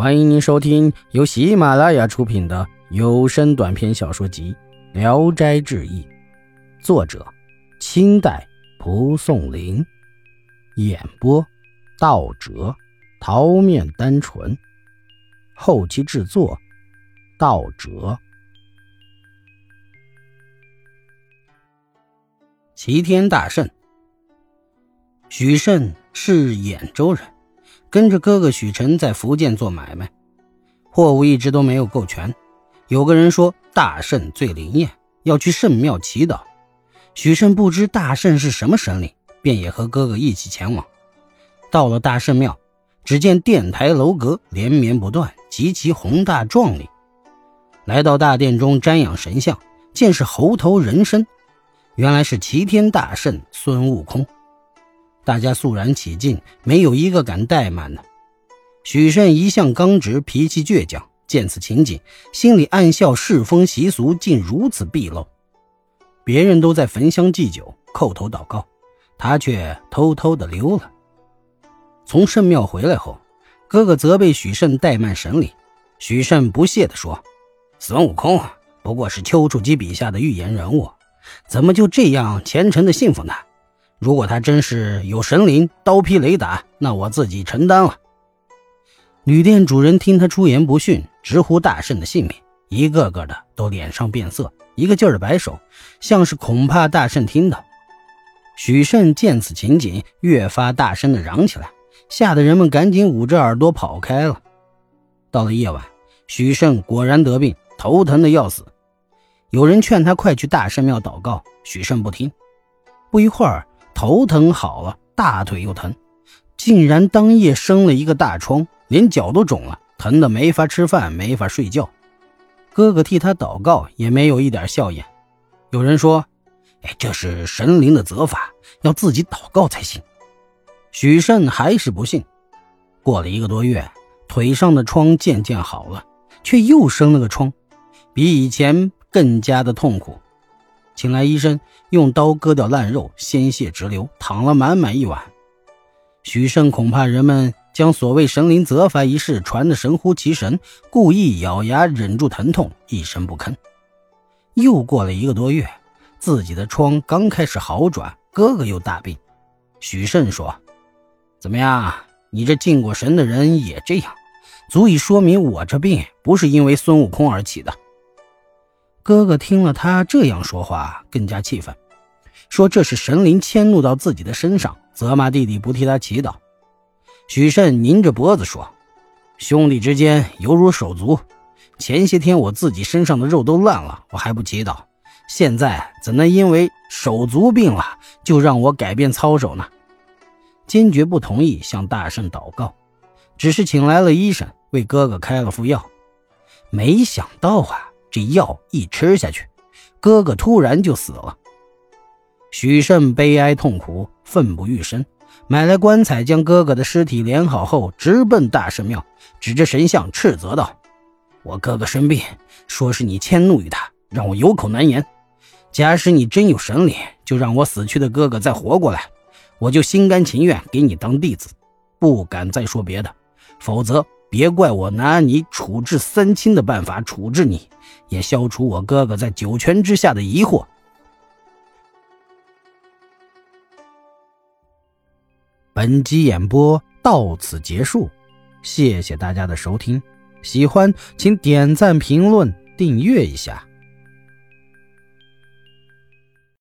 欢迎您收听由喜马拉雅出品的有声短篇小说集《聊斋志异》，作者：清代蒲松龄，演播：道哲、桃面单纯，后期制作：道哲。齐天大圣，许慎是兖州人。跟着哥哥许晨在福建做买卖，货物一直都没有够全。有个人说大圣最灵验，要去圣庙祈祷。许慎不知大圣是什么神灵，便也和哥哥一起前往。到了大圣庙，只见殿台楼阁连绵不断，极其宏大壮丽。来到大殿中瞻仰神像，见是猴头人身，原来是齐天大圣孙悟空。大家肃然起敬，没有一个敢怠慢的。许慎一向刚直，脾气倔强，见此情景，心里暗笑：世风习俗竟如此鄙陋。别人都在焚香祭酒、叩头祷告，他却偷偷的溜了。从圣庙回来后，哥哥责备许慎怠慢神灵。许慎不屑地说：“孙悟空不过是丘处机笔下的预言人物，怎么就这样虔诚的信奉他？”如果他真是有神灵，刀劈雷打，那我自己承担了。旅店主人听他出言不逊，直呼大圣的性命，一个个的都脸上变色，一个劲儿的摆手，像是恐怕大圣听到。许慎见此情景，越发大声的嚷起来，吓得人们赶紧捂着耳朵跑开了。到了夜晚，许慎果然得病，头疼的要死。有人劝他快去大圣庙祷告，许慎不听。不一会儿。头疼好了，大腿又疼，竟然当夜生了一个大疮，连脚都肿了，疼得没法吃饭，没法睡觉。哥哥替他祷告，也没有一点笑颜。有人说：“哎，这是神灵的责罚，要自己祷告才行。”许慎还是不信。过了一个多月，腿上的疮渐渐好了，却又生了个疮，比以前更加的痛苦。请来医生，用刀割掉烂肉，鲜血直流，躺了满满一晚。许慎恐怕人们将所谓神灵责罚一事传得神乎其神，故意咬牙忍住疼痛，一声不吭。又过了一个多月，自己的疮刚开始好转，哥哥又大病。许慎说：“怎么样，你这敬过神的人也这样，足以说明我这病不是因为孙悟空而起的。”哥哥听了他这样说话，更加气愤，说这是神灵迁怒到自己的身上，责骂弟弟不替他祈祷。许慎拧着脖子说：“兄弟之间犹如手足，前些天我自己身上的肉都烂了，我还不祈祷，现在怎能因为手足病了就让我改变操守呢？”坚决不同意向大圣祷告，只是请来了医生为哥哥开了副药。没想到啊！这药一吃下去，哥哥突然就死了。许慎悲哀痛苦，奋不欲生，买来棺材，将哥哥的尸体连好后，直奔大圣庙，指着神像斥责道：“我哥哥生病，说是你迁怒于他，让我有口难言。假使你真有神力，就让我死去的哥哥再活过来，我就心甘情愿给你当弟子，不敢再说别的，否则。”别怪我拿你处置三清的办法处置你，也消除我哥哥在九泉之下的疑惑。本集演播到此结束，谢谢大家的收听，喜欢请点赞、评论、订阅一下。